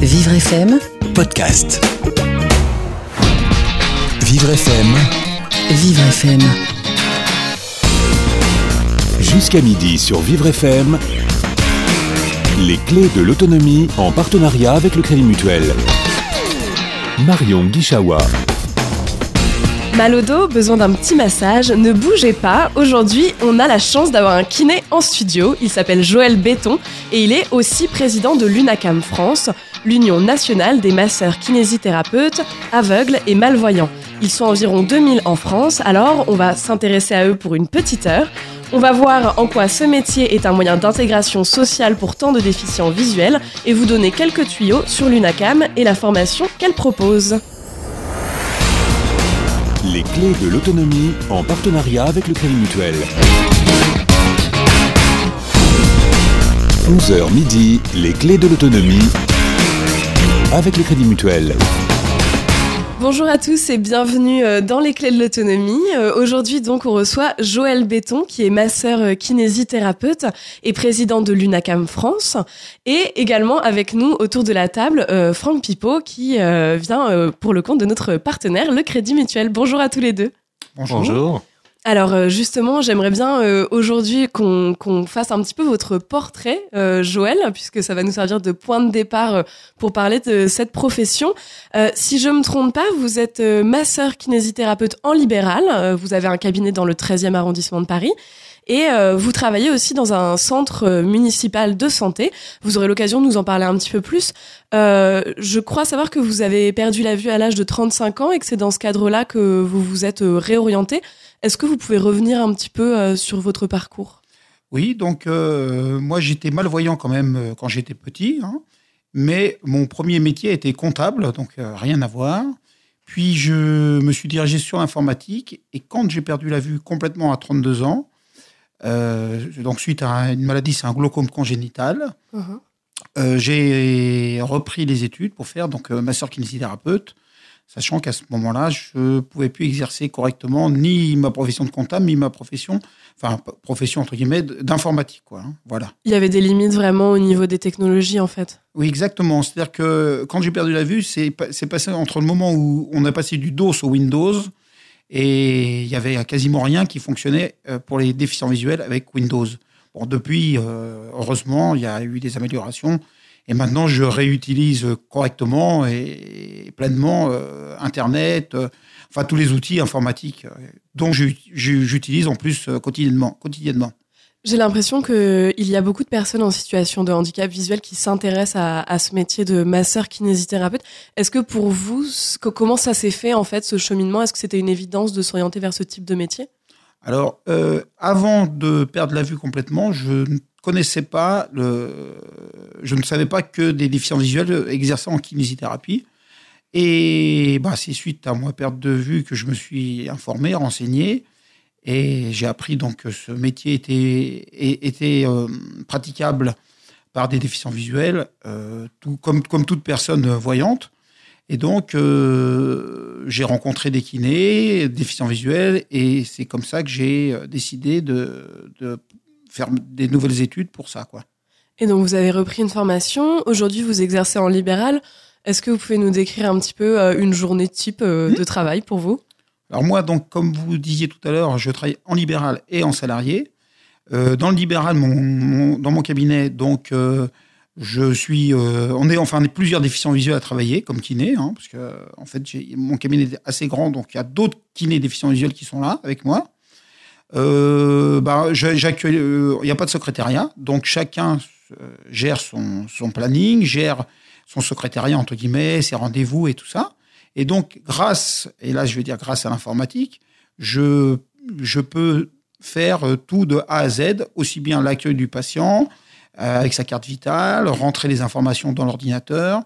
Vivre FM, podcast. Vivre FM, Vivre FM. jusqu'à midi sur Vivre FM. Les clés de l'autonomie en partenariat avec le Crédit Mutuel. Marion Guichawa. Mal au dos, besoin d'un petit massage, ne bougez pas. Aujourd'hui, on a la chance d'avoir un kiné en studio. Il s'appelle Joël Béton et il est aussi président de l'UNACAM France, l'Union nationale des masseurs kinésithérapeutes aveugles et malvoyants. Ils sont environ 2000 en France, alors on va s'intéresser à eux pour une petite heure. On va voir en quoi ce métier est un moyen d'intégration sociale pour tant de déficients visuels et vous donner quelques tuyaux sur l'UNACAM et la formation qu'elle propose. Les clés de l'autonomie en partenariat avec le Crédit Mutuel. 11h midi, les clés de l'autonomie avec le Crédit Mutuel. Bonjour à tous et bienvenue euh, dans les clés de l'autonomie. Euh, Aujourd'hui donc on reçoit Joël Béton qui est masseur euh, kinésithérapeute et président de l'UNACAM France et également avec nous autour de la table Franck Pipo qui vient pour le compte de notre partenaire le Crédit Mutuel. Bonjour à tous les deux. Bonjour. Alors euh, justement, j'aimerais bien euh, aujourd'hui qu'on fasse un petit peu votre portrait, euh, Joël, puisque ça va nous servir de point de départ euh, pour parler de cette profession. Si je me trompe pas, vous êtes masseur kinésithérapeute en libéral. Vous avez un cabinet dans le 13e arrondissement de Paris. Et euh, vous travaillez aussi dans un centre euh, municipal de santé. Vous aurez l'occasion de nous en parler un petit peu plus. Euh, je crois savoir que vous avez perdu la vue à l'âge de 35 ans et que c'est dans ce cadre-là que vous vous êtes réorienté. Est-ce que vous pouvez revenir un petit peu sur votre parcours? Oui, donc moi j'étais malvoyant quand même quand j'étais petit, hein, mais mon premier métier était comptable, donc rien à voir. Puis je me suis dirigé sur l'informatique et quand j'ai perdu la vue complètement à 32 ans, euh, donc suite à une maladie, c'est un glaucome congénital, euh, j'ai repris les études pour faire donc euh, masseur kinésithérapeute, sachant qu'à ce moment-là, je pouvais plus exercer correctement ni ma profession de comptable, ni ma profession, enfin profession entre guillemets d'informatique, quoi. hein. voilà. Il y avait des limites vraiment au niveau des technologies en fait. Oui, exactement. C'est-à-dire que quand j'ai perdu la vue, c'est passé entre le moment où on a passé du DOS au Windows et il y avait quasiment rien qui fonctionnait euh, pour les déficients visuels avec Windows. Bon, depuis, euh, heureusement, il y a eu des améliorations et maintenant je réutilise correctement et pleinement euh, Internet, enfin tous les outils informatiques dont j'utilise en plus quotidiennement. quotidiennement. J'ai l'impression qu'il y a beaucoup de personnes en situation de handicap visuel qui s'intéressent à, ce métier de masseur kinésithérapeute. Est-ce que pour vous, comment ça s'est fait en fait ce cheminement? Est-ce que c'était une évidence de s'orienter vers ce type de métier? Alors, euh, avant de perdre la vue complètement, je ne connaissais pas. Je ne savais pas que des déficients visuels exerçaient en kinésithérapie. Et bah, c'est suite à moi perte de vue que je me suis informé, renseigné. Et j'ai appris donc que ce métier était, était euh, praticable par des déficients visuels, euh, tout, comme, comme toute personne voyante. Et donc, euh, j'ai rencontré des kinés, des déficients visuels, et c'est comme ça que j'ai décidé de, de faire des nouvelles études pour ça. Quoi. Et donc vous avez repris une formation. Aujourd'hui, vous exercez en libéral. Est-ce que vous pouvez nous décrire un petit peu une journée type euh, de travail pour vous? Alors moi, donc, comme vous disiez tout à l'heure, je travaille en libéral et en salarié. Euh, dans le libéral, dans mon cabinet, donc, euh, je suis, euh, on est enfin on est plusieurs déficients visuels à travailler comme kiné, hein, parce que en fait, mon cabinet est assez grand, donc il y a d'autres kinés déficients visuels qui sont là avec moi. Bah, il n'y a pas de secrétariat, donc chacun gère son, son planning, gère son secrétariat entre guillemets, ses rendez-vous et tout ça. Et donc, grâce, et là je vais dire grâce à l'informatique, je, je peux faire euh, tout de A à Z, aussi bien l'accueil du patient euh, avec sa carte vitale, rentrer les informations dans l'ordinateur,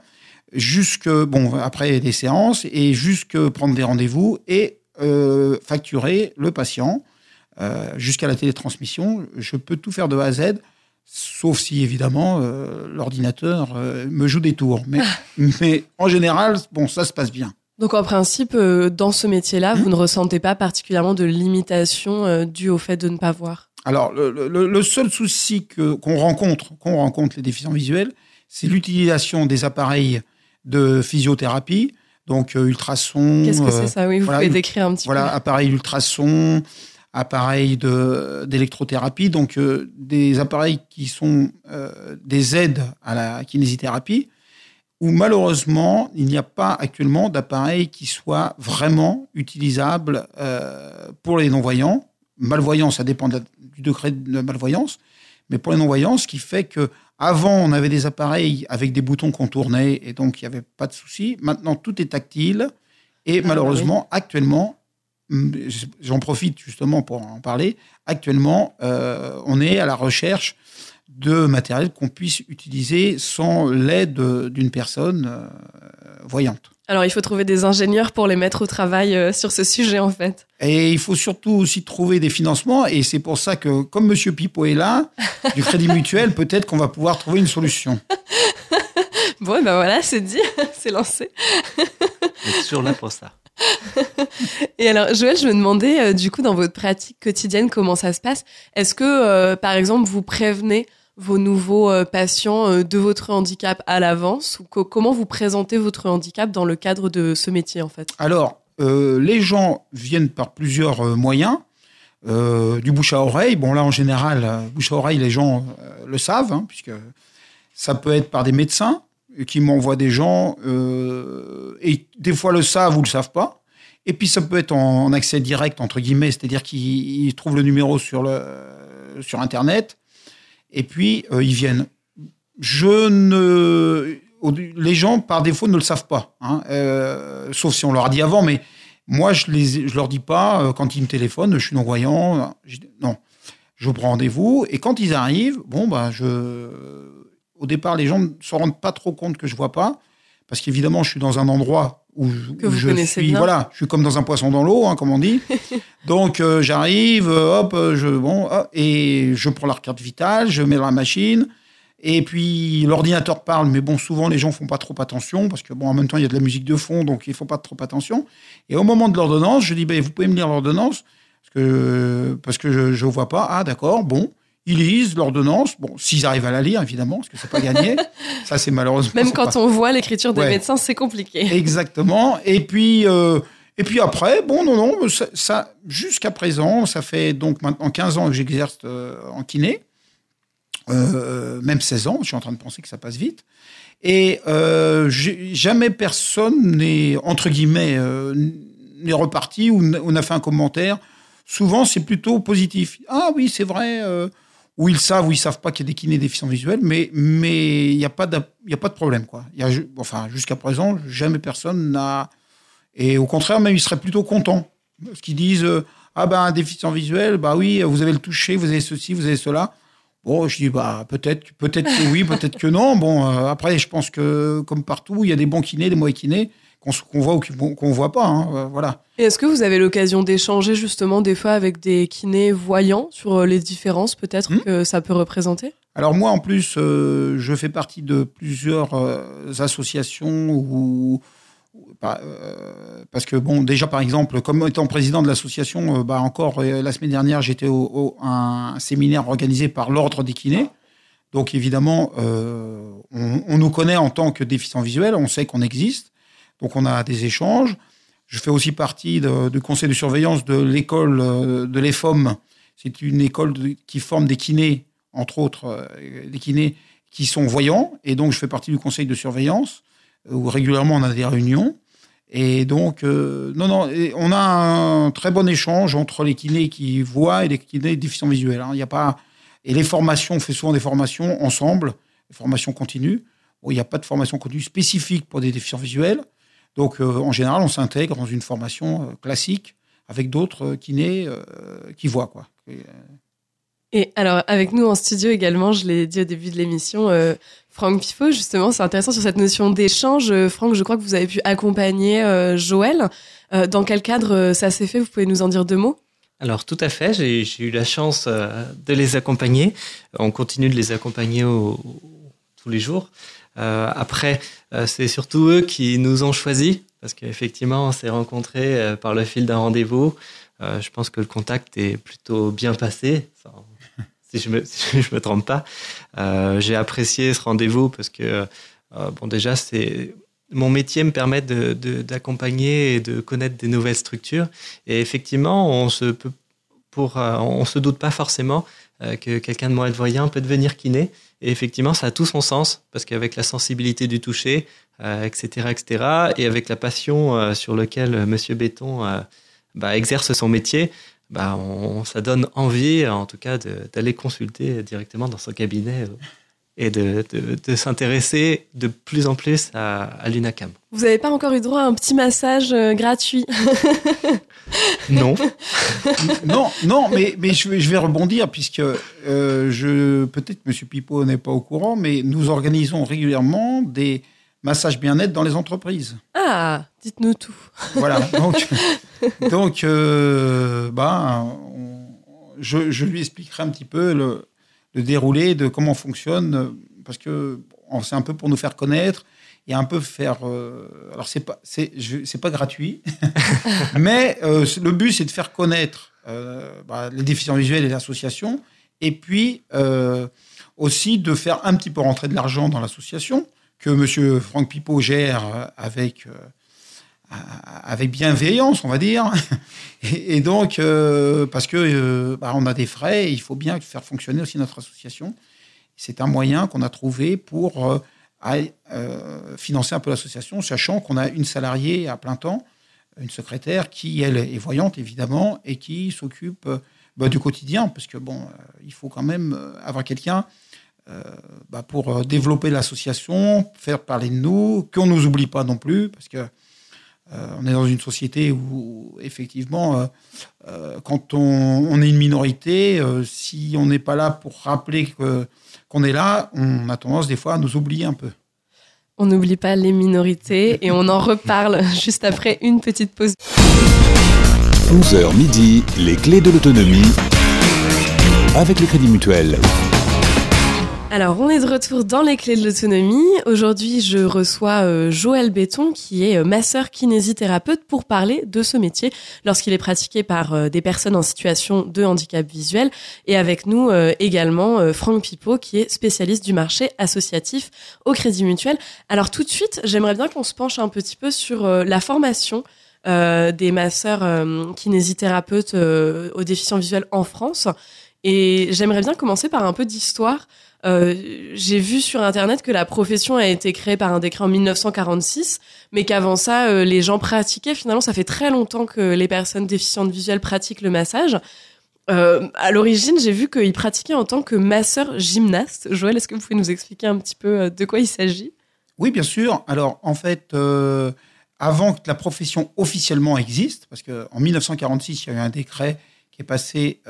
jusque, bon, après des séances, et jusque prendre des rendez-vous et euh, facturer le patient jusqu'à la télétransmission. Je peux tout faire de A à Z, sauf si évidemment euh, l'ordinateur euh, me joue des tours. Mais, mais en général, bon, ça se passe bien. Donc en principe, euh, dans ce métier-là, vous ne ressentez pas particulièrement de limitation due au fait de ne pas voir? Alors, le, le- le seul souci qu'on rencontre, qu'on rencontre les déficients visuels, c'est l'utilisation des appareils de physiothérapie, donc ultrasons. Qu'est-ce que c'est ça? Oui, vous voilà, pouvez décrire un petit Voilà, peu. appareil ultrason, appareil de d'électrothérapie, donc euh, des appareils qui sont euh, des aides à la kinésithérapie, où malheureusement il n'y a pas actuellement d'appareil qui soit vraiment utilisable euh, pour les non-voyants. Malvoyants, ça dépend de du degré de malvoyance, mais pour les non-voyants, ce qui fait que avant on avait des appareils avec des boutons qu'on tournait et donc il n'y avait pas de souci. Maintenant tout est tactile et bah malheureusement actuellement J'en profite justement pour en parler. Actuellement, euh, on est à la recherche de matériel qu'on puisse utiliser sans l'aide d'une personne euh, voyante. Alors, il faut trouver des ingénieurs pour les mettre au travail euh, sur ce sujet, en fait. Et il faut surtout aussi trouver des financements. Et c'est pour ça que, comme Monsieur Pipo est là, du Crédit Mutuel, peut-être qu'on va pouvoir trouver une solution. Bon, et ben voilà, c'est dit, c'est lancé. On est toujours là pour ça. Et alors, Joël, je me demandais, euh, du coup, dans votre pratique quotidienne, comment ça se passe? Est-ce que, euh, par exemple, vous prévenez vos nouveaux euh, patients euh, de votre handicap à l'avance? Ou co- comment vous présentez votre handicap dans le cadre de ce métier, en fait? Alors, euh, les gens viennent par plusieurs euh, moyens. Euh, du bouche à oreille. Bon, là, en général, euh, bouche à oreille, les gens euh, le savent, hein, puisque ça peut être par des médecins qui m'envoient des gens, euh, et des fois le savent ou le savent pas. Et puis, ça peut être en, accès direct, entre guillemets, c'est-à-dire qu'ils ils trouvent le numéro sur, sur Internet, et puis euh, ils viennent. Je ne. Les gens, par défaut, ne le savent pas, hein, euh, sauf si on leur a dit avant, mais moi, je ne je leur dis pas, quand ils me téléphonent, je suis non-voyant. Non, je prends rendez-vous. Et quand ils arrivent, bon, bah, je... au départ, les gens ne se rendent pas trop compte que je vois pas. Parce qu'évidemment, je suis dans un endroit où, Que où vous je connaissez suis. bien. Voilà, je suis comme dans un poisson dans l'eau, hein, comme on dit. Donc, euh, j'arrive, euh, hop, euh, je, bon, hop, et je prends la carte vitale, je mets dans la machine. Et puis l'ordinateur parle, mais bon, souvent les gens font pas trop attention parce que bon, en même temps il y a de la musique de fond, donc il faut pas trop attention. Et au moment de l'ordonnance, je dis, ben, vous pouvez me lire l'ordonnance parce que parce que je, je vois pas. Ah d'accord, bon, ils lisent l'ordonnance. Bon, s'ils arrivent à la lire, évidemment, parce que c'est pas gagné. Ça c'est malheureusement. Même quand pas- on voit l'écriture des Ouais. médecins, c'est compliqué. Exactement. Et puis, euh, et puis après, bon, non, non, ça, ça- jusqu'à présent, ça fait donc maintenant 15 ans que j'exerce euh, en kiné, Euh, même 16 ans, je suis en train de penser que ça passe vite. Et jamais personne n'est, entre guillemets, n'est reparti ou n- on a fait un commentaire. Souvent, c'est plutôt positif. Ah oui, c'est vrai. Ou ils savent ou ils savent pas qu'il y a des kinés déficients visuels, mais mais il n'y a pas de, y a pas de problème quoi. Y a, enfin jusqu'à présent jamais personne n'a et au contraire même ils seraient plutôt contents. Parce qu'ils disent euh, ah ben un déficient visuel bah oui vous avez le toucher vous avez ceci vous avez cela. Bon je dis bah peut-être peut-être que oui peut-être que non. Bon euh, après je pense que comme partout il y a des bons kinés des mauvais kinés qu'on voit ou qu'on qu'on voit pas hein, euh, voilà Et est-ce que vous avez l'occasion d'échanger justement des fois avec des kinés voyants sur euh, les différences peut-être Hmm. que ça peut représenter? Alors moi, en plus, euh, je fais partie de plusieurs euh, associations ou ou- bah, euh, parce que bon, déjà par exemple, comme étant président de l'association, bah encore la semaine dernière, j'étais au, au- un séminaire organisé par l'ordre des kinés. Donc évidemment, on, on nous connaît en tant que déficients visuels, on sait qu'on existe, donc on a des échanges. Je fais aussi partie du conseil de surveillance de l'école euh, de l'EFOM. C'est une école qui forme des kinés, entre autres euh, des kinés qui sont voyants, et donc je fais partie du conseil de surveillance euh, où régulièrement on a des réunions. Et donc, non, non, on a un très bon échange entre les kinés qui voient et les kinés déficients visuels. hein. Il a pas et les formations, on fait souvent des formations ensemble, des formations continues. Bon, il n'y a pas de formation continue spécifique pour des déficients visuels. Donc, euh, en général, on s'intègre dans une formation euh, classique avec d'autres euh, kinés euh, qui voient quoi. Et, euh, Et alors, avec nous en studio également, je l'ai dit au début de l'émission, euh, Franck Pifot, justement, c'est intéressant sur cette notion d'échange. Euh, Franck, je crois que vous avez pu accompagner euh, Joël. Euh, dans quel cadre euh, ça s'est fait? Vous pouvez nous en dire deux mots? Alors tout à fait, j'ai eu la chance euh, de les accompagner. On continue de les accompagner au- tous les jours. Euh, après, euh, c'est surtout eux qui nous ont choisis parce qu'effectivement, on s'est rencontrés euh, par le fil d'un rendez-vous. Je pense que le contact est plutôt bien passé. Si je me, me trompe pas. J'ai apprécié ce rendez-vous parce que, bon, déjà, c'est mon métier me permet d'accompagner de, et de connaître des nouvelles structures. Et effectivement, on se peut, pour, on se doute pas forcément que quelqu'un de malvoyant peut devenir kiné. Et effectivement, ça a tout son sens parce qu'avec la sensibilité du toucher, etc., etc., et avec la passion sur laquelle Monsieur Béton bah, exerce son métier, bah, on, ça donne envie, en tout cas, d'aller consulter directement dans son cabinet euh, et de, de, s'intéresser de plus en plus à, à l'UNACAM. Vous n'avez pas encore eu droit à un petit massage euh, gratuit? Non. non, non, mais, mais je, vais, je vais rebondir puisque euh, je peut-être M. Pipo n'est pas au courant, mais nous organisons régulièrement des massage bien-être dans les entreprises. Ah, dites-nous tout. Voilà. Donc, donc euh, bah, je, je, lui expliquerai un petit peu le, le, déroulé de comment fonctionne, parce que c'est un peu pour nous faire connaître et un peu faire. Euh, alors c'est pas c'est pas gratuit, mais euh, le but c'est de faire connaître bah, les déficients visuels et les associations, et puis aussi de faire un petit peu rentrer de l'argent dans l'association que M. Franck Pipo gère avec, euh, avec bienveillance, on va dire. Et, donc, euh, parce que euh, bah, on a des frais, il faut bien faire fonctionner aussi notre association. C'est un moyen qu'on a trouvé pour financer un peu l'association, sachant qu'on a une salariée à plein temps, une secrétaire qui, elle, est voyante, évidemment, et qui s'occupe bah, du quotidien, parce que, bon, il faut quand même avoir quelqu'un euh, bah pour euh, développer l'association, faire parler de nous, qu'on ne nous oublie pas non plus, parce que euh, on est dans une société où, effectivement, quand on, est une minorité, si on n'est pas là pour rappeler que, qu'on est là, on a tendance des fois à nous oublier un peu. On n'oublie pas les minorités et on en reparle juste après une petite pause. 11h midi, les clés de l'autonomie avec le Crédit Mutuel. Alors, on est de retour dans les clés de l'autonomie. Aujourd'hui, je reçois euh, Joël Béton, qui est euh, masseur kinésithérapeute, pour parler de ce métier lorsqu'il est pratiqué par euh, des personnes en situation de handicap visuel. Et avec nous également Franck Pipo, qui est spécialiste du marché associatif au Crédit Mutuel. Alors, tout de suite, j'aimerais bien qu'on se penche un petit peu sur la formation des masseurs kinésithérapeutes aux déficients visuels en France. Et j'aimerais bien commencer par un peu d'histoire. Euh, j'ai vu sur internet que la profession a été créée par un décret en 1946, mais qu'avant ça, euh, les gens pratiquaient. Finalement, ça fait très longtemps que les personnes déficientes visuelles pratiquent le massage. Euh, à l'origine, j'ai vu qu'ils pratiquaient en tant que masseur gymnaste. Joël, est-ce que vous pouvez nous expliquer un petit peu de quoi il s'agit? Oui, bien sûr. Alors, en fait, avant que la profession officiellement existe, parce qu'en 1946, il y a eu un décret qui est passé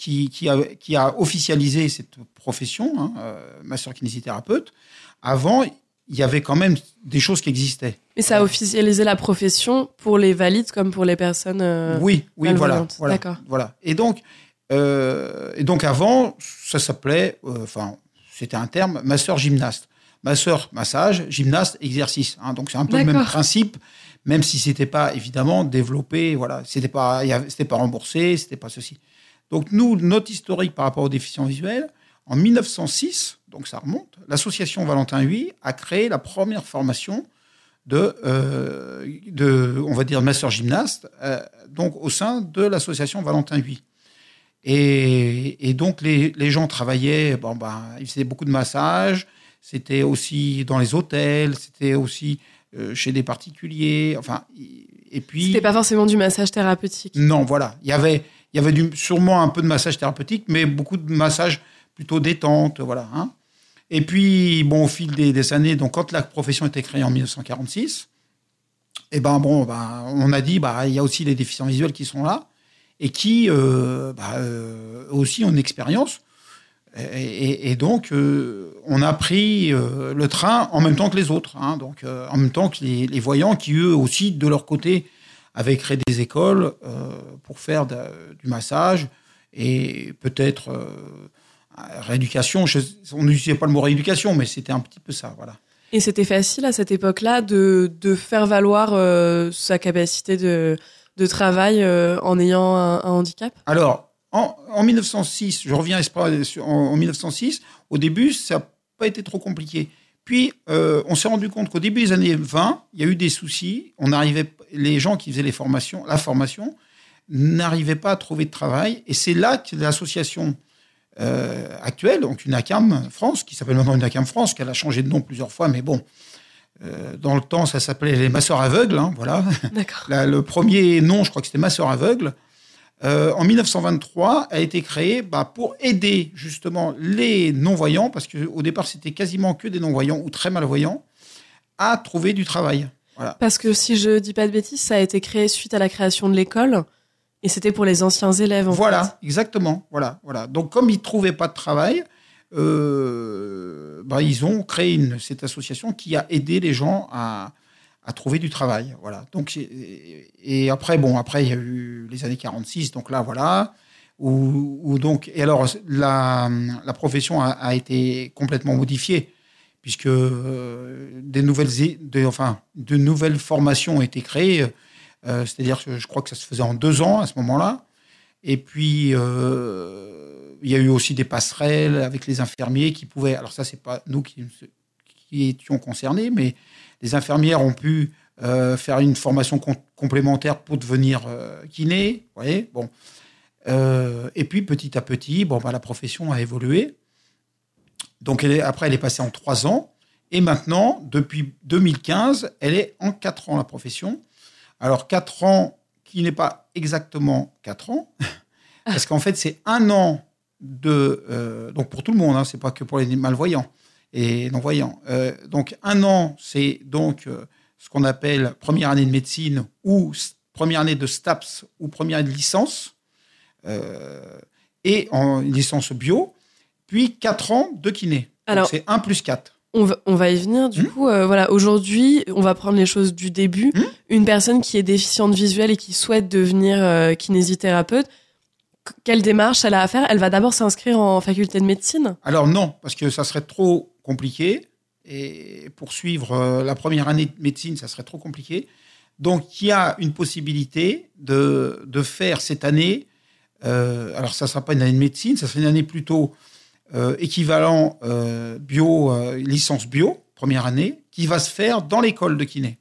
qui, a, qui, a, officialisé cette profession, hein, euh, masseur kinésithérapeute. Avant, il y avait quand même des choses qui existaient. Et ça a officialisé la profession pour les valides comme pour les personnes euh, Oui, oui, voilà, voilà, D'accord. Voilà. Et donc, euh, et donc avant, ça s'appelait, euh, enfin, c'était un terme, masseur gymnaste. Masseur, massage, gymnaste, exercice. Hein, donc c'est un peu le même principe, même si c'était pas évidemment développé. Voilà, c'était pas, c'était pas remboursé, c'était pas ceci. Donc nous, notre historique par rapport aux déficients visuels, en 1906, donc ça remonte, l'association Valentin Huy a créé la première formation de, euh, de on va dire, master gymnaste, euh, donc au sein de l'association Valentin Huy. Et, donc les, gens travaillaient, bon ben, ils faisaient beaucoup de massages, c'était aussi dans les hôtels, c'était aussi euh, chez des particuliers, enfin, et puis. C'était pas forcément du massage thérapeutique. Non, voilà, il y avait il y avait sûrement un peu de massage thérapeutique, mais beaucoup de massage plutôt détente, voilà. Hein. Et puis, bon, au fil des, années, donc quand la profession a été créée en 1946, et eh ben bon, ben, on a dit, bah, il y a aussi les déficients visuels qui sont là et qui euh, bah, euh, aussi ont une expérience. Et, donc, euh, on a pris le train en même temps que les autres, hein. donc en même temps que les, voyants qui, eux aussi, de leur côté, avait créé des écoles euh, pour faire du massage et peut-être euh, rééducation. on n'utilisait pas le mot rééducation, mais c'était un petit peu ça, voilà. Et c'était facile à cette époque-là de, de, faire valoir euh, sa capacité de, de travail en ayant un, handicap? Alors, en, en 1906, je reviens en, en 1906, au début, ça n'a pas été trop compliqué. Puis, euh, on s'est rendu compte qu'au début des années 20, il y a eu des soucis. On arrivait, les gens qui faisaient les formations, la formation n'arrivaient pas à trouver de travail. Et c'est là que l'association euh, actuelle, donc une ACAM France, qui s'appelle maintenant une ACAM France, qu'elle a changé de nom plusieurs fois, mais bon, euh, dans le temps, ça s'appelait les masseurs aveugles. Hein, voilà. Le premier nom, je crois que c'était masseurs aveugles. Euh, en 1923, a été créée bah, pour aider justement les non-voyants, parce qu'au départ, c'était quasiment que des non-voyants ou très malvoyants, à trouver du travail. Voilà. Parce que si je dis pas de bêtises, ça a été créé suite à la création de l'école. Et c'était pour les anciens élèves. En Voilà, fait. exactement. Voilà, voilà. Donc, comme ils ne trouvaient pas de travail, euh, bah, ils ont créé une, cette association qui a aidé les gens à, à trouver du travail. Voilà. Donc, et après, bon, après, il y a eu les années 46, donc là, voilà. Où, où donc, et alors, la, la profession a, a été complètement modifiée, puisque euh, des nouvelles, enfin, de nouvelles formations ont été créées. Euh, C'est-à-dire que je crois que ça se faisait en deux ans à ce moment-là. Et puis, euh, il y a eu aussi des passerelles avec les infirmiers qui pouvaient. Alors, ça, c'est pas nous qui, étions concernés, mais les infirmières ont pu faire une formation com- complémentaire pour devenir euh, kiné. Vous voyez bon. Et puis, petit à petit, bon, bah, la profession a évolué. Donc, elle est, après, elle est passée en trois ans. Et maintenant, depuis 2015, elle est en quatre ans, la profession. Alors, quatre ans qui n'est pas exactement 4 ans, parce qu'en fait, c'est un an de. euh, donc, pour tout le monde, hein, c'est pas que pour les malvoyants et non-voyants. Euh, donc, un an, c'est donc euh, ce qu'on appelle première année de médecine ou première année de STAPS ou première année de licence, euh, et en licence bio, puis 4 ans de kiné. Alors- c'est 1 plus 4. On va, on va y venir. Du Hmm. coup, euh, voilà, aujourd'hui, on va prendre les choses du début. Hmm. Une personne qui est déficiente visuelle et qui souhaite devenir euh, kinésithérapeute, qu- quelle démarche elle a à faire? Elle va d'abord s'inscrire en faculté de médecine? Alors non, parce que ça serait trop compliqué. Et poursuivre euh, la première année de médecine, ça serait trop compliqué. Donc il y a une possibilité de, de faire cette année, alors ça ne sera pas une année de médecine, ça sera une année plutôt équivalent euh, bio, euh, licence bio, première année, qui va se faire dans l'école de kiné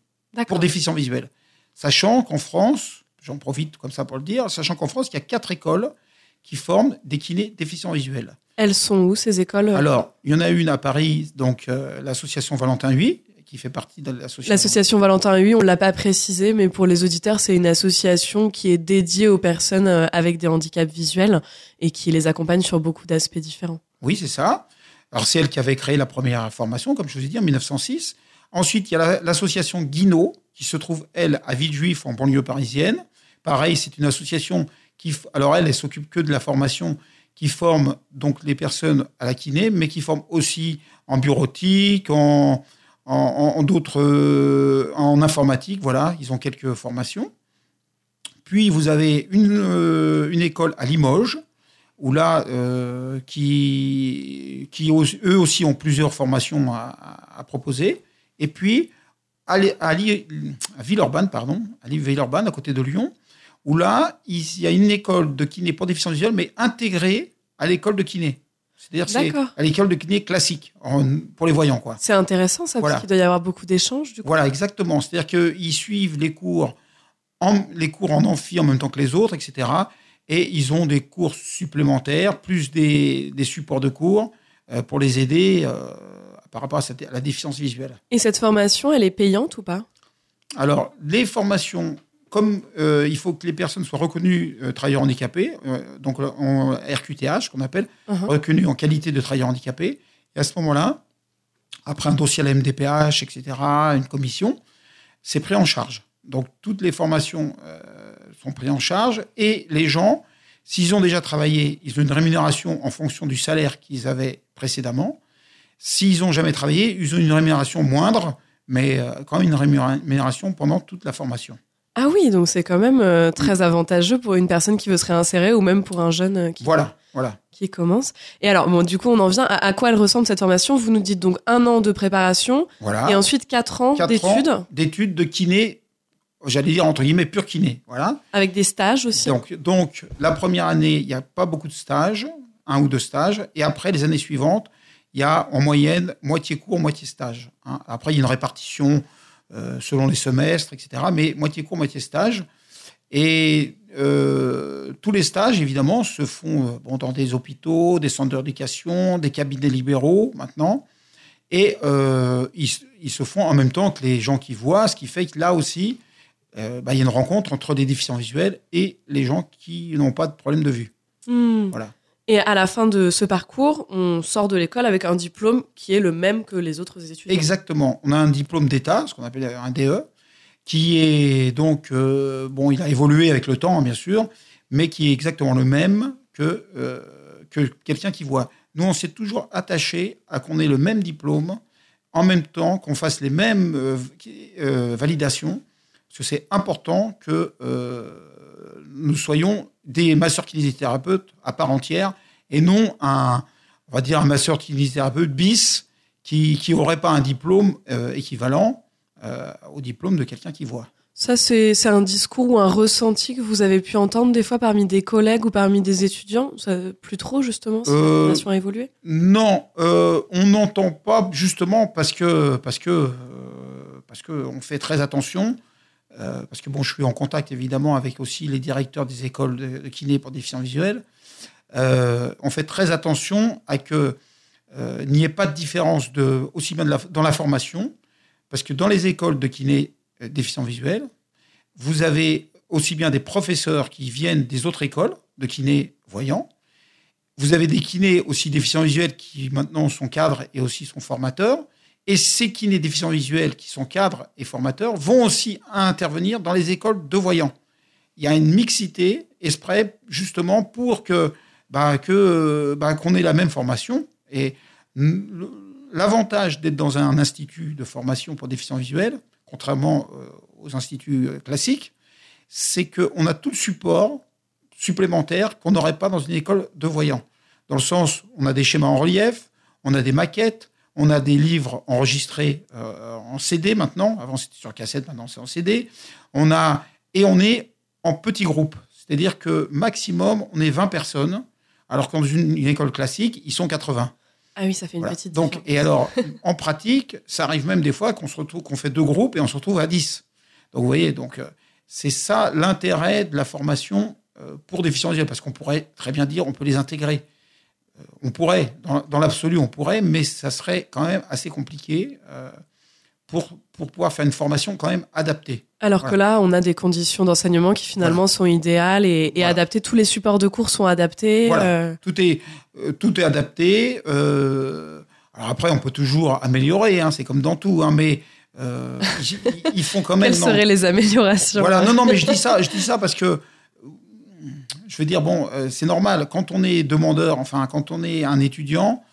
pour déficients visuels. Sachant qu'en France, j'en profite comme ça pour le dire, sachant qu'en France, il y a quatre écoles qui forment des kinés déficients visuels. Elles sont où ces écoles? Alors, il y en a une à Paris, donc euh, l'association Valentin Huy, qui fait partie de l'association. L'association Valentin Huy, on l'a pas précisé, mais pour les auditeurs, c'est une association qui est dédiée aux personnes euh, avec des handicaps visuels et qui les accompagne sur beaucoup d'aspects différents. Oui, c'est ça. Alors, c'est elle qui avait créé la première formation, comme je vous ai dit, en 1906. Ensuite, il y a la- l'association Guinaud, qui se trouve, elle, à Villejuif, en banlieue parisienne. Pareil, c'est une association qui. Alors, elle, elle s'occupe que de la formation qui forme donc les personnes à la kiné, mais qui forme aussi en bureautique, en- en d'autres. euh, en informatique, voilà, ils ont quelques formations. Puis, vous avez une, euh, une école à Limoges, où là, euh, qui, qui eux aussi ont plusieurs formations à, proposer. Et puis, à, à, à Villeurbanne, pardon, à Villeurbanne, à côté de Lyon, où là, il y a une école de kiné pour déficients visuels, mais intégrée à l'école de kiné. C'est-à-dire c'est à l'école de kiné classique, en- pour les voyants, quoi. C'est intéressant ça, Voilà. parce qu'il doit y avoir beaucoup d'échanges du coup. Voilà, exactement. C'est-à-dire qu'ils suivent les cours, en, les cours en amphi en même temps que les autres, etc. Et ils ont des cours supplémentaires, plus des, des supports de cours euh, pour les aider euh, par rapport à, cette- à la déficience visuelle. Et cette formation, elle est payante ou pas? Alors, les formations, comme euh, il faut que les personnes soient reconnues travailleurs handicapés, donc en RQTH qu'on appelle, Mhm. reconnues en qualité de travailleurs handicapés, et à ce moment-là, après un dossier à la MDPH, etc., une commission, c'est pris en charge. Donc, toutes les formations sont prises en charge, et les gens, s'ils ont déjà travaillé, ils ont une rémunération en fonction du salaire qu'ils avaient précédemment. S'ils n'ont jamais travaillé, ils ont une rémunération moindre, mais euh, quand même une rémunération pendant toute la formation. Ah oui, donc c'est quand même euh, très avantageux pour une personne qui veut se réinsérer ou même pour un jeune euh, qui, Voilà, voilà. qui commence. Et alors, bon, du coup, on en vient à, à quoi elle ressemble cette formation? Vous nous dites donc un an de préparation voilà. et ensuite quatre ans Quatre d'études. ans d'études de kiné j'allais dire entre guillemets pur kiné. Voilà. Avec des stages aussi. Donc, donc la première année, il n'y a pas beaucoup de stages, un ou deux stages, et après les années suivantes, il y a en moyenne moitié cours, moitié stage. hein. Après, il y a une répartition euh, selon les semestres, etc. Mais moitié cours, moitié stage. Et euh, tous les stages, évidemment, se font euh, bon, dans des hôpitaux, des centres d'éducation, des cabinets libéraux maintenant. Et euh, ils, ils se font en même temps que les gens qui voient, ce qui fait que là aussi, euh, bah, il y a une rencontre entre des déficients visuels et les gens qui n'ont pas de problème de vue. Hmm. Voilà. Et à la fin de ce parcours, on sort de l'école avec un diplôme qui est le même que les autres étudiants. Exactement. On a un diplôme d'État, ce qu'on appelle un DE, qui est donc, euh, bon, il a évolué avec le temps, hein, bien sûr, mais qui est exactement le même que, euh, que quelqu'un qui voit. Nous, on s'est toujours attaché à qu'on ait le même diplôme, en même temps qu'on fasse les mêmes euh, validations, parce que c'est important que euh, nous soyons des masseurs kinésithérapeutes à part entière et non un, on va dire un masseur kinésithérapeute bis qui qui aurait pas un diplôme euh, équivalent euh, au diplôme de quelqu'un qui voit. Ça, c'est un discours ou un ressenti que vous avez pu entendre des fois parmi des collègues ou parmi des étudiants? Ça, Plus trop, justement, si la Euh, formation a évolué? Non, on n'entend pas justement parce que parce que parce que on fait très attention. Euh, parce que bon, je suis en contact évidemment avec aussi les directeurs des écoles de, de kiné pour déficients visuels. Euh, on fait très attention à que euh, n'y ait pas de différence de aussi bien dans la formation, parce que dans les écoles de kiné déficients visuels, vous avez aussi bien des professeurs qui viennent des autres écoles de kiné voyants, vous avez des kinés aussi déficients visuels qui maintenant sont cadres et aussi sont formateurs. Et ces kinés déficients visuels qui sont cadres et formateurs vont aussi intervenir dans les écoles de voyants. Il y a une mixité exprès justement pour que bah, bah, qu'on ait la même formation. Et l'avantage d'être dans un institut de formation pour déficients visuels, contrairement euh, aux instituts euh, classiques, c'est qu'on a tout le support supplémentaire qu'on n'aurait pas dans une école de voyants. Dans le sens, on a des schémas en relief, on a des maquettes, on a des livres enregistrés euh, en CD maintenant. Avant c'était sur cassette, maintenant c'est en CD. On a et on est en petits groupes, c'est-à-dire que maximum on est 20 personnes, alors qu'en une, une école classique ils sont 80. Ah oui, ça fait une Voilà. petite Donc, différence. et alors, en pratique, ça arrive même des fois qu'on se retrouve, qu'on fait deux groupes et on se retrouve à 10. Donc, vous voyez, donc, euh, c'est ça l'intérêt de la formation euh, pour déficients visuels, parce qu'on pourrait très bien dire, on peut les intégrer. Euh, on pourrait, dans, dans l'absolu, on pourrait, mais ça serait quand même assez compliqué euh, pour, pour pouvoir faire une formation quand même adaptée. Alors que là, on a des conditions d'enseignement qui finalement sont idéales et, et Voilà. adaptées. Tous les supports de cours sont adaptés. Euh, Tout est, euh, tout est adapté. alors après, on peut toujours améliorer, hein, c'est comme dans tout, hein, mais ils, ils font quand même. quelles non. seraient les améliorations? Voilà, non, non, mais je dis ça, je dis ça parce que je veux dire, bon, euh, c'est normal. Quand on est demandeur, enfin, quand on est un étudiant,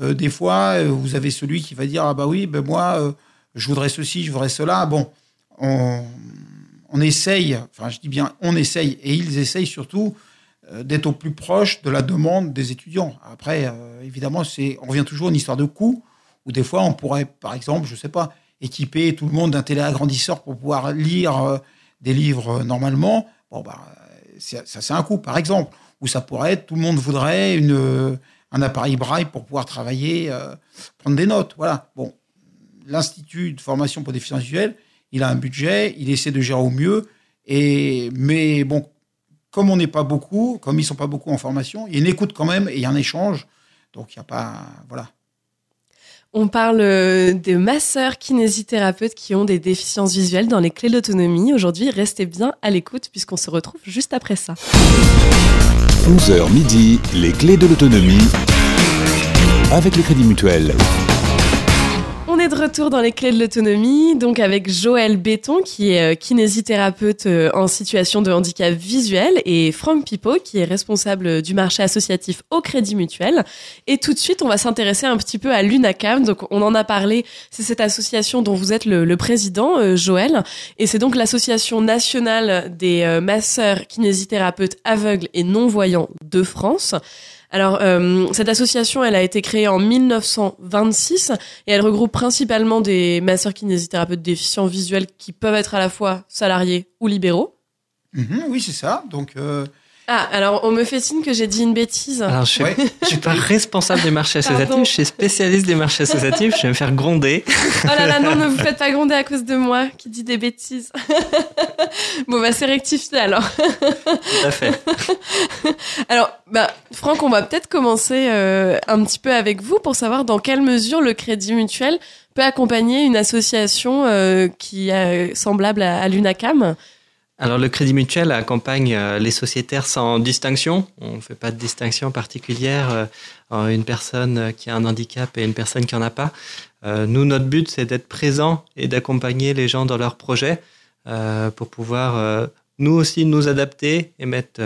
euh, des fois, euh, vous avez celui qui va dire, ah bah oui, ben moi, je voudrais ceci, je voudrais cela. Bon, on, essaye, enfin, je dis bien, on essaye, et ils essayent surtout d'être au plus proche de la demande des étudiants. Après, évidemment, on revient toujours à une histoire de coût, où des fois, on pourrait, par exemple, je sais pas, équiper tout le monde d'un téléagrandisseur pour pouvoir lire des livres normalement. Bon, bah, ça, c'est un coût, par exemple. Ou ça pourrait être, tout le monde voudrait euh, un appareil braille pour pouvoir travailler, euh, prendre des notes. Voilà. Bon, l'Institut de formation pour déficients visuels, il a un budget, il essaie de gérer au mieux. Et, mais bon, comme on n'est pas beaucoup, comme ils sont pas beaucoup en formation, il y a une écoute quand même et il y a un échange. Donc il n'y a pas. Voilà. On parle euh, des masseurs kinésithérapeutes qui ont des déficiences visuelles dans les clés de l'autonomie. Aujourd'hui, restez bien à l'écoute puisqu'on se retrouve juste après ça. 11h midi, les clés de l'autonomie avec le Crédit Mutuel. De retour dans les clés de l'autonomie, donc avec Joël Béton qui est euh, kinésithérapeute euh, en situation de handicap visuel et Franck Pipo qui est responsable du marché associatif au Crédit Mutuel. Et tout de suite, on va s'intéresser un petit peu à l'UNACAM. Donc on en a parlé, c'est cette association dont vous êtes le, président, euh, Joël. Et c'est donc l'association nationale des euh, masseurs kinésithérapeutes aveugles et non-voyants de France. Alors, euh, cette association, elle a été créée en 1926 et elle regroupe principalement des masseurs kinésithérapeutes déficients visuels qui peuvent être à la fois salariés ou libéraux. Mhm, oui, c'est ça. Donc, euh, Ah, alors on me fait signe que j'ai dit une bêtise. Alors, je suis, ouais. je suis pas responsable des marchés Pardon. associatifs, je suis spécialiste des marchés associatifs, je vais me faire gronder. Oh là là, non, ne vous faites pas gronder à cause de moi qui dit des bêtises. bon, bah c'est rectifié alors. Tout à fait. Alors, bah, Franck, on va peut-être commencer euh, un petit peu avec vous pour savoir dans quelle mesure le Crédit Mutuel peut accompagner une association euh, qui est semblable à, à l'UNACAM. Alors, le Crédit Mutuel accompagne euh, les sociétaires sans distinction. On ne fait pas de distinction particulière euh, entre une personne euh, qui a un handicap et une personne qui en a pas. Nous, notre but, c'est d'être présent et d'accompagner les gens dans leurs projets pour pouvoir nous aussi nous adapter et mettre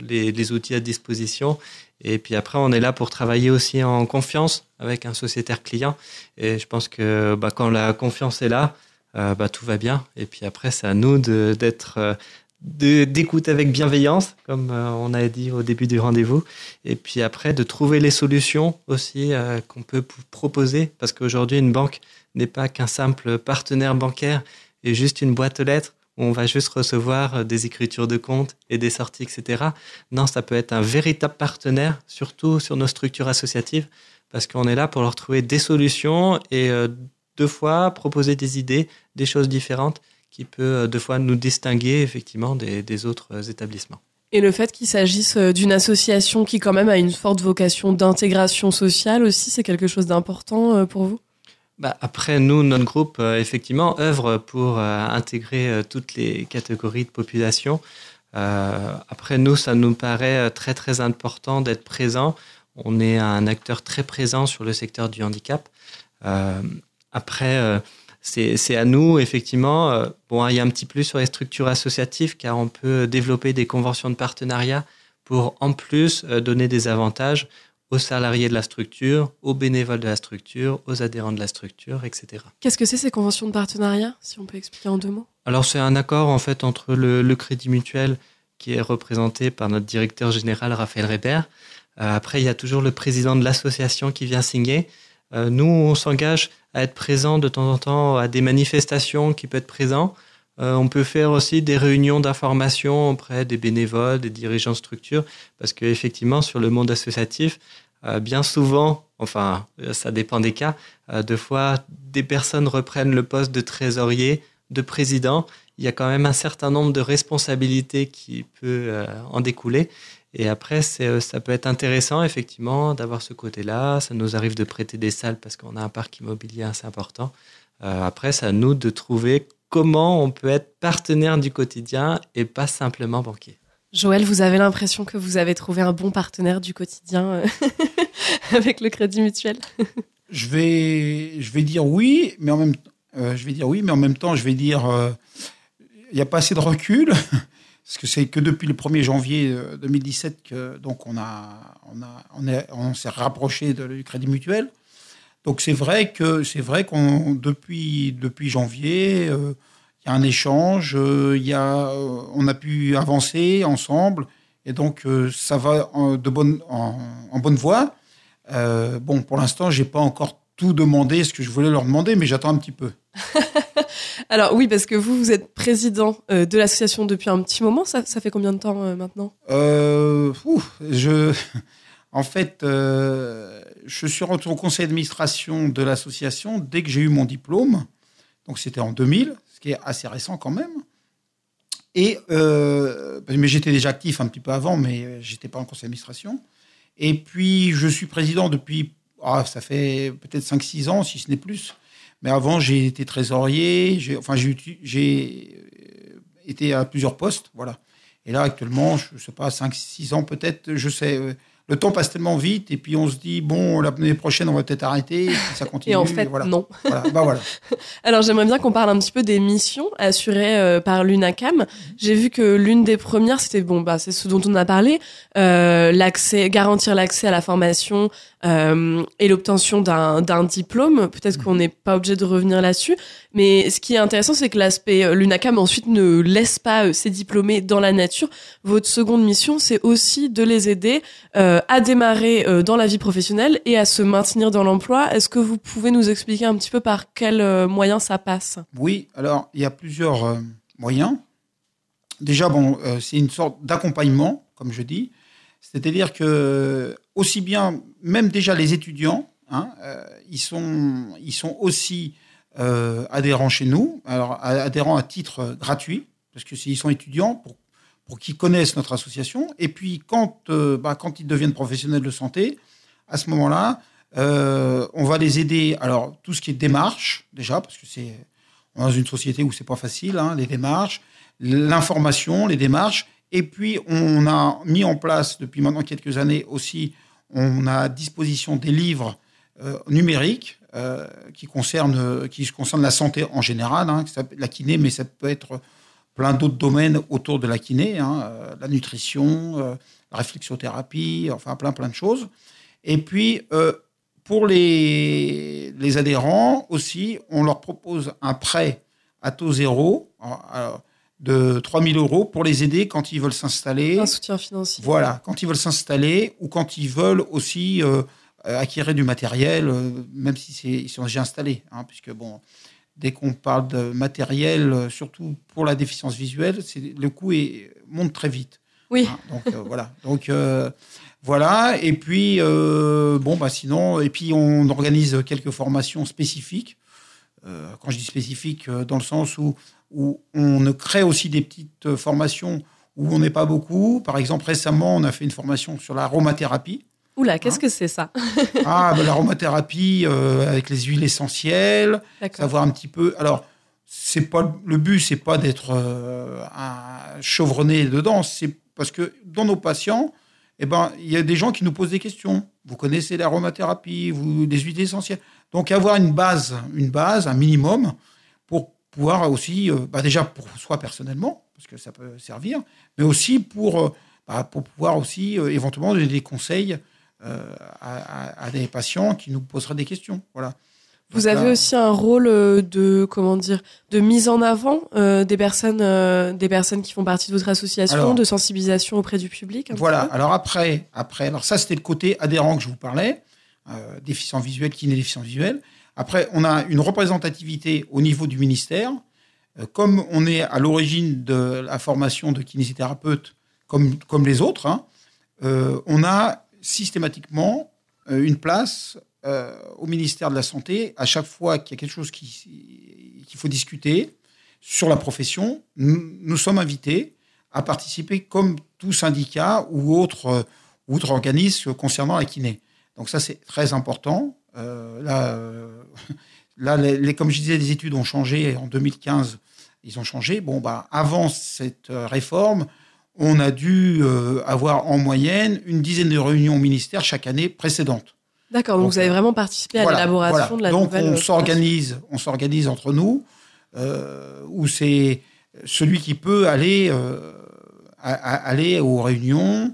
les, les outils à disposition. Et puis après, on est là pour travailler aussi en confiance avec un sociétaire client. Et je pense que bah, quand la confiance est là, euh, bah, tout va bien. Et puis après, c'est à nous d'être, euh, d'écouter avec bienveillance, comme euh, on a dit au début du rendez-vous. Et puis après, de trouver les solutions aussi euh, qu'on peut proposer. Parce qu'aujourd'hui, une banque n'est pas qu'un simple partenaire bancaire et juste une boîte aux lettres où on va juste recevoir des écritures de compte et des sorties, etc. Non, ça peut être un véritable partenaire, surtout sur nos structures associatives, parce qu'on est là pour leur trouver des solutions et deux fois proposer des idées, des choses différentes qui peut euh, deux fois nous distinguer effectivement des, des autres euh, établissements. Et le fait qu'il s'agisse euh, d'une association qui quand même a une forte vocation d'intégration sociale aussi, c'est quelque chose d'important pour vous? Bah, après, nous, notre groupe, euh, effectivement, œuvre pour euh, intégrer euh, toutes les catégories de population. Après, nous, ça nous paraît très, très important d'être présent. On est un acteur très présent sur le secteur du handicap. Après, euh, c'est à nous, effectivement. euh, bon, il y a un petit plus sur les structures associatives, car on peut développer des conventions de partenariat pour, en plus, euh, donner des avantages aux salariés de la structure, aux bénévoles de la structure, aux adhérents de la structure, etc. Qu'est-ce que c'est ces conventions de partenariat, si on peut expliquer en deux mots? Alors c'est un accord en fait entre le, le Crédit Mutuel qui est représenté par notre directeur général Raphaël Reber. Euh, après il y a toujours le président de l'association qui vient signer. Euh, nous on s'engage à être présent de temps en temps à des manifestations qui peuvent être présents. Euh, on peut faire aussi des réunions d'information auprès des bénévoles, des dirigeants de structure, parce qu'effectivement sur le monde associatif, euh, bien souvent, enfin euh, ça dépend des cas, euh, deux fois des personnes reprennent le poste de trésorier, de président, il y a quand même un certain nombre de responsabilités qui peut en découler. Et après, euh, ça peut être intéressant, effectivement, d'avoir ce côté-là. Ça nous arrive de prêter des salles parce qu'on a un parc immobilier assez important. Euh, après, c'est à nous de trouver comment on peut être partenaire du quotidien et pas simplement banquier. Joël, vous avez l'impression que vous avez trouvé un bon partenaire du quotidien euh, avec le Crédit Mutuel? Je vais, je vais dire oui, mais en même, euh, je vais dire oui, mais en même temps, je vais dire, euh, il n'y a pas assez de recul, parce que c'est que depuis le 1er janvier euh, 2017 que donc on a, on a, on est, on s'est rapproché de- du Crédit Mutuel. Donc c'est vrai que c'est vrai qu'on depuis depuis janvier, euh, il y a un échange, euh, il y euh, on a pu avancer ensemble, et donc euh, ça va en, de bonne, en, bonne voie. Euh, bon, pour l'instant, j'ai pas encore tout demandé ce que je voulais leur demander, mais j'attends un petit peu. Alors oui, parce que vous, vous êtes président euh, de l'association depuis un petit moment. Ça, ça fait combien de temps euh, maintenant? Euh, ouf, je, en fait, je suis rentré au conseil d'administration de l'association dès que j'ai eu mon diplôme. Donc c'était en 2000, ce qui est assez récent quand même. Et mais j'étais déjà actif un petit peu avant, mais j'étais pas en conseil d'administration. Et puis je suis président depuis, ah, ça fait peut-être 5-6 ans, si ce n'est plus. Mais avant, j'ai été trésorier, j'ai, euh, été à plusieurs postes, voilà. Et là, actuellement, je ne sais pas, 5-6 ans peut-être, je sais. Le temps passe tellement vite, et puis on se dit, bon, l'année prochaine, on va peut-être arrêter, et puis ça continue. Et en fait, voilà. non. Voilà, bah voilà. Alors j'aimerais bien qu'on parle un petit peu des missions assurées euh, par l'UNACAM. J'ai vu que l'une des premières, c'était bon, bah c'est ce dont on a parlé, euh, l'accès, garantir l'accès à la formation euh, et l'obtention d'un d'un diplôme. Peut-être qu'on n'est pas obligé de revenir là-dessus, mais ce qui est intéressant, c'est que l'aspect euh, l'UNACAM ensuite ne laisse pas euh, ses diplômés dans la nature. Votre seconde mission, c'est aussi de les aider euh, à démarrer dans la vie professionnelle et à se maintenir dans l'emploi. Est-ce que vous pouvez nous expliquer un petit peu par quels moyens ça passe? Oui, alors il y a plusieurs moyens. Déjà, bon, c'est une sorte d'accompagnement, comme je dis. C'est-à-dire que aussi bien, même déjà les étudiants, hein, ils, sont, ils sont aussi euh, adhérents chez nous, alors adhérents à titre gratuit, parce que s'ils sont étudiants, pour, pour qu'ils connaissent notre association. Et puis quand, euh, bah, quand ils deviennent professionnels de santé, à ce moment-là, euh, on va les aider. Alors tout ce qui est démarche, déjà, parce que c'est dans une société où c'est pas facile, hein, les démarches, l'information, les démarches. Et puis on a mis en place depuis maintenant quelques années aussi, on a à disposition des livres numériques euh, qui concerne qui concerne la santé en général, hein, la kiné, mais ça peut être plein d'autres domaines autour de la kiné, hein, euh, la nutrition, euh, la réflexothérapie, enfin plein plein de choses. Et puis pour les, les adhérents aussi, on leur propose un prêt à taux zéro de 3 000 euros pour les aider quand ils veulent s'installer. Un soutien financier. Voilà, quand ils veulent s'installer ou quand ils veulent aussi acquérir du matériel, euh, même si ils sont déjà installés, hein, puisque bon, dès qu'on parle de matériel, euh, surtout pour la déficience visuelle, le coût est, monte très vite. Oui. Hein, donc voilà. Donc voilà. Et puis bon bah sinon, et puis on organise quelques formations spécifiques. quand je dis spécifiques, dans le sens où où on crée aussi des petites formations où on n'est pas beaucoup. Par exemple, récemment, on a fait une formation sur l'aromathérapie. Oula, qu'est-ce hein que c'est ça? Ah, ben, l'aromathérapie euh, avec les huiles essentielles, savoir un petit peu. Alors, c'est pas le but, c'est pas d'être euh, un chevronné dedans, c'est parce que dans nos patients, eh ben, il y a des gens qui nous posent des questions. Vous connaissez l'aromathérapie, vous des huiles essentielles. Donc avoir une base, une base, un minimum pour pouvoir aussi, euh, bah, déjà pour soi personnellement, parce que ça peut servir, mais aussi pour, bah, pour pouvoir aussi éventuellement donner des conseils euh, à, des patients qui nous poseraient des questions. Voilà. Vous avez aussi un rôle euh, de comment dire de mise en avant euh, des personnes des personnes qui font partie de votre association, de sensibilisation auprès du public. Voilà. Alors après après alors ça c'était le côté adhérent que je vous parlais, euh, déficient visuel, kiné déficient visuel. Après on a une représentativité au niveau du ministère. comme on est à l'origine de la formation de kinésithérapeute comme comme les autres, hein, on a systématiquement euh, une place euh, au ministère de la Santé à chaque fois qu'il y a quelque chose qu'il faut discuter sur la profession. Nous, sommes invités à participer comme tout syndicat ou autre, euh, autre organisme concernant la kiné. Donc ça, c'est très important. là, là les, comme je disais, les études ont changé en 2015. Ils ont changé. Bon, bah, avant cette réforme, on a dû euh, avoir en moyenne une dizaine de réunions au ministère chaque année précédente. D'accord, donc, vous avez vraiment participé à l'élaboration de la donc nouvelle. Donc on s'organise, on s'organise entre nous, euh, où c'est celui qui peut aller euh, aller aux réunions.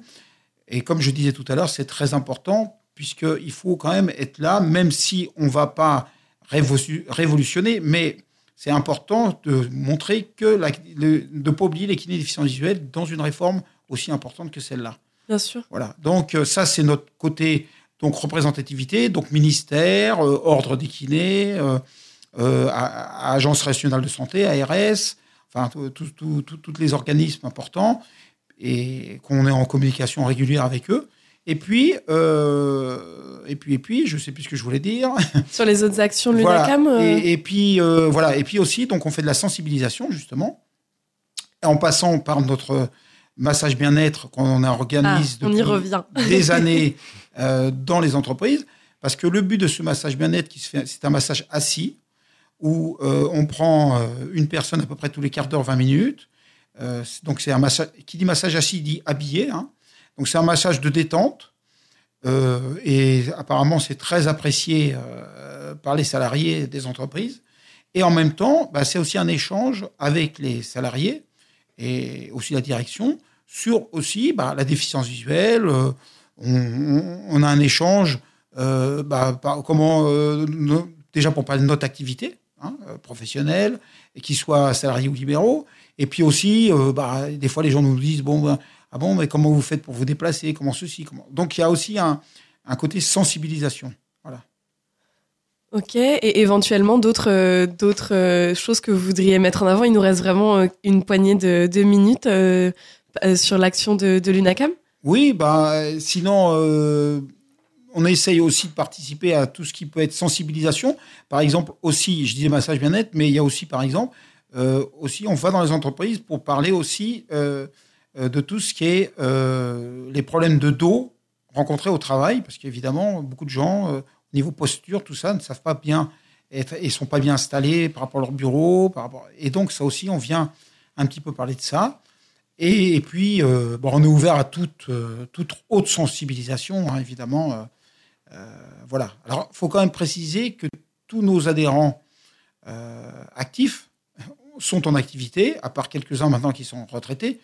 Et comme je disais tout à l'heure, c'est très important puisqu'il faut quand même être là, même si on ne va pas révolutionner, mais c'est important de montrer que la, de ne pas oublier les kinés déficients visuels dans une réforme aussi importante que celle-là. Bien sûr. Voilà. Donc euh, ça, c'est notre côté donc représentativité, donc ministère, euh, ordre des kinés, euh, agence régionale de santé, ARS, enfin tous les organismes importants et qu'on est en communication régulière avec eux. Et puis, euh, et puis, et puis, je sais plus ce que je voulais dire. Sur les autres actions de l'UNACAM. Euh et, puis, euh, voilà. Et puis aussi, donc, on fait de la sensibilisation justement, en passant par notre massage bien-être qu'on organise ah, revient. des années dans les entreprises, parce que le but de ce massage bien-être c'est un massage assis où on prend une personne à peu près tous les quarts d'heure, 20 minutes. donc c'est un massage qui dit massage assis dit habillé. Hein, donc c'est un massage de détente. Euh, et apparemment, c'est très apprécié euh, par les salariés des entreprises. Et en même temps, bah, c'est aussi un échange avec les salariés et aussi la direction sur aussi bah, la déficience visuelle. Euh, on, a un échange, bah, comment, déjà pour parler de notre activité hein, professionnelle, et qu'ils soient salariés ou libéraux. Et puis aussi, des fois, les gens nous disent, bon, ben, ah bon, mais comment vous faites pour vous déplacer Comment ceci comment... Donc il y a aussi un, un côté sensibilisation. Voilà. Ok, et éventuellement d'autres euh, d'autres euh, choses que vous voudriez mettre en avant? Il nous reste vraiment euh, une poignée de, de minutes sur l'action de, de l'UNACAM. Oui, bah, sinon, on essaye aussi de participer à tout ce qui peut être sensibilisation. Par exemple, aussi, je disais massage bien-être, mais il y a aussi, par exemple, aussi, on va dans les entreprises pour parler aussi de tout ce qui est euh, les problèmes de dos rencontrés au travail, parce qu'évidemment, beaucoup de gens, euh, au niveau posture, tout ça, ne savent pas bien être, et sont pas bien installés par rapport à leur bureau, et donc ça aussi, on vient un petit peu parler de ça. Et, puis, euh, bon, on est ouvert à toute, euh, toute haute sensibilisation, hein, évidemment. euh, euh, voilà. Alors, il faut quand même préciser que tous nos adhérents euh, actifs sont en activité, à part quelques-uns maintenant qui sont retraités.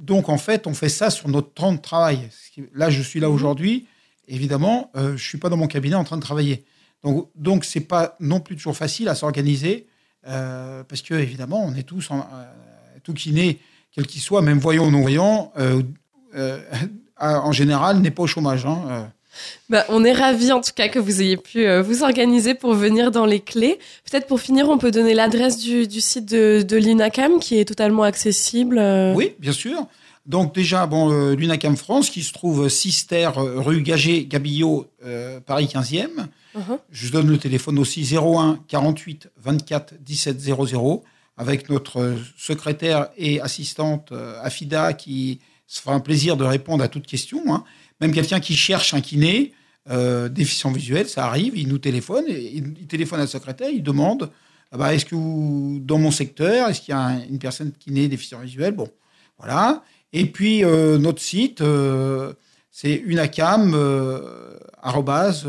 Donc, en fait, on fait ça sur notre temps de travail. Ce Là, je suis là aujourd'hui. Évidemment, euh, je suis pas dans mon cabinet en train de travailler. Donc, donc c'est pas non plus toujours facile à s'organiser euh, parce que évidemment, on est tous en, euh, tout kiné, quel qu'il soit, même voyant ou non voyant, euh, en général, n'est pas au chômage. hein. Bah, on est ravis en tout cas que vous ayez pu euh, vous organiser pour venir dans les clés. Peut-être pour finir, on peut donner l'adresse du, du site de, de l'INACAM qui est totalement accessible. euh. Oui, bien sûr. Donc déjà, bon, euh, l'UNACAM France, qui se trouve 6 terre euh, rue Gagé-Gabillot, euh, Paris 15e. Mhm. Je donne le téléphone aussi 01 48 24 17 00 avec notre secrétaire et assistante Afida qui se fera un plaisir de répondre à toute question. hein. Même quelqu'un qui cherche un kiné, euh, déficient visuel, ça arrive, il nous téléphone, il, téléphone à la secrétaire, il demande ah bah, est-ce que dans mon secteur, est-ce qu'il y a un- une personne est déficient visuel? Bon, voilà. Et puis euh, notre site, euh, c'est unacam, arrobase,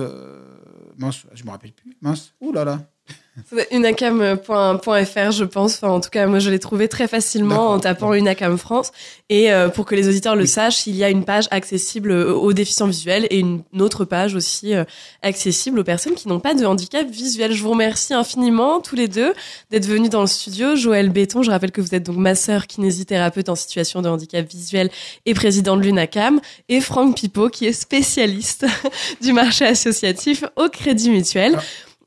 mince, je me rappelle plus, mince, ouh là là. Unacam.fr, je pense. Enfin, en tout cas, moi, je l'ai trouvé très facilement en tapant Unacam France. Et euh, pour que les auditeurs le Oui. sachent, il y a une page accessible euh, aux déficients visuels et une autre page aussi euh, accessible aux personnes qui n'ont pas de handicap visuel. Je vous remercie infiniment tous les deux d'être venus dans le studio. Joël Béton, je rappelle que vous êtes donc masseur kinésithérapeute en situation de handicap visuel et président de l'UNACAM. Et Franck Pipo, qui est spécialiste du marché associatif au Crédit Mutuel. Ah.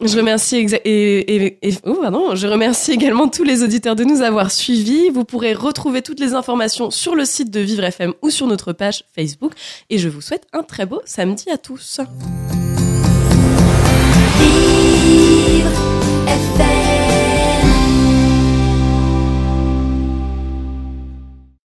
Je remercie, et, oh, je remercie également tous les auditeurs de nous avoir suivis. Vous pourrez retrouver toutes les informations sur le site de Vivre FM ou sur notre page Facebook. Et je vous souhaite un très beau samedi à tous. Vivre FM.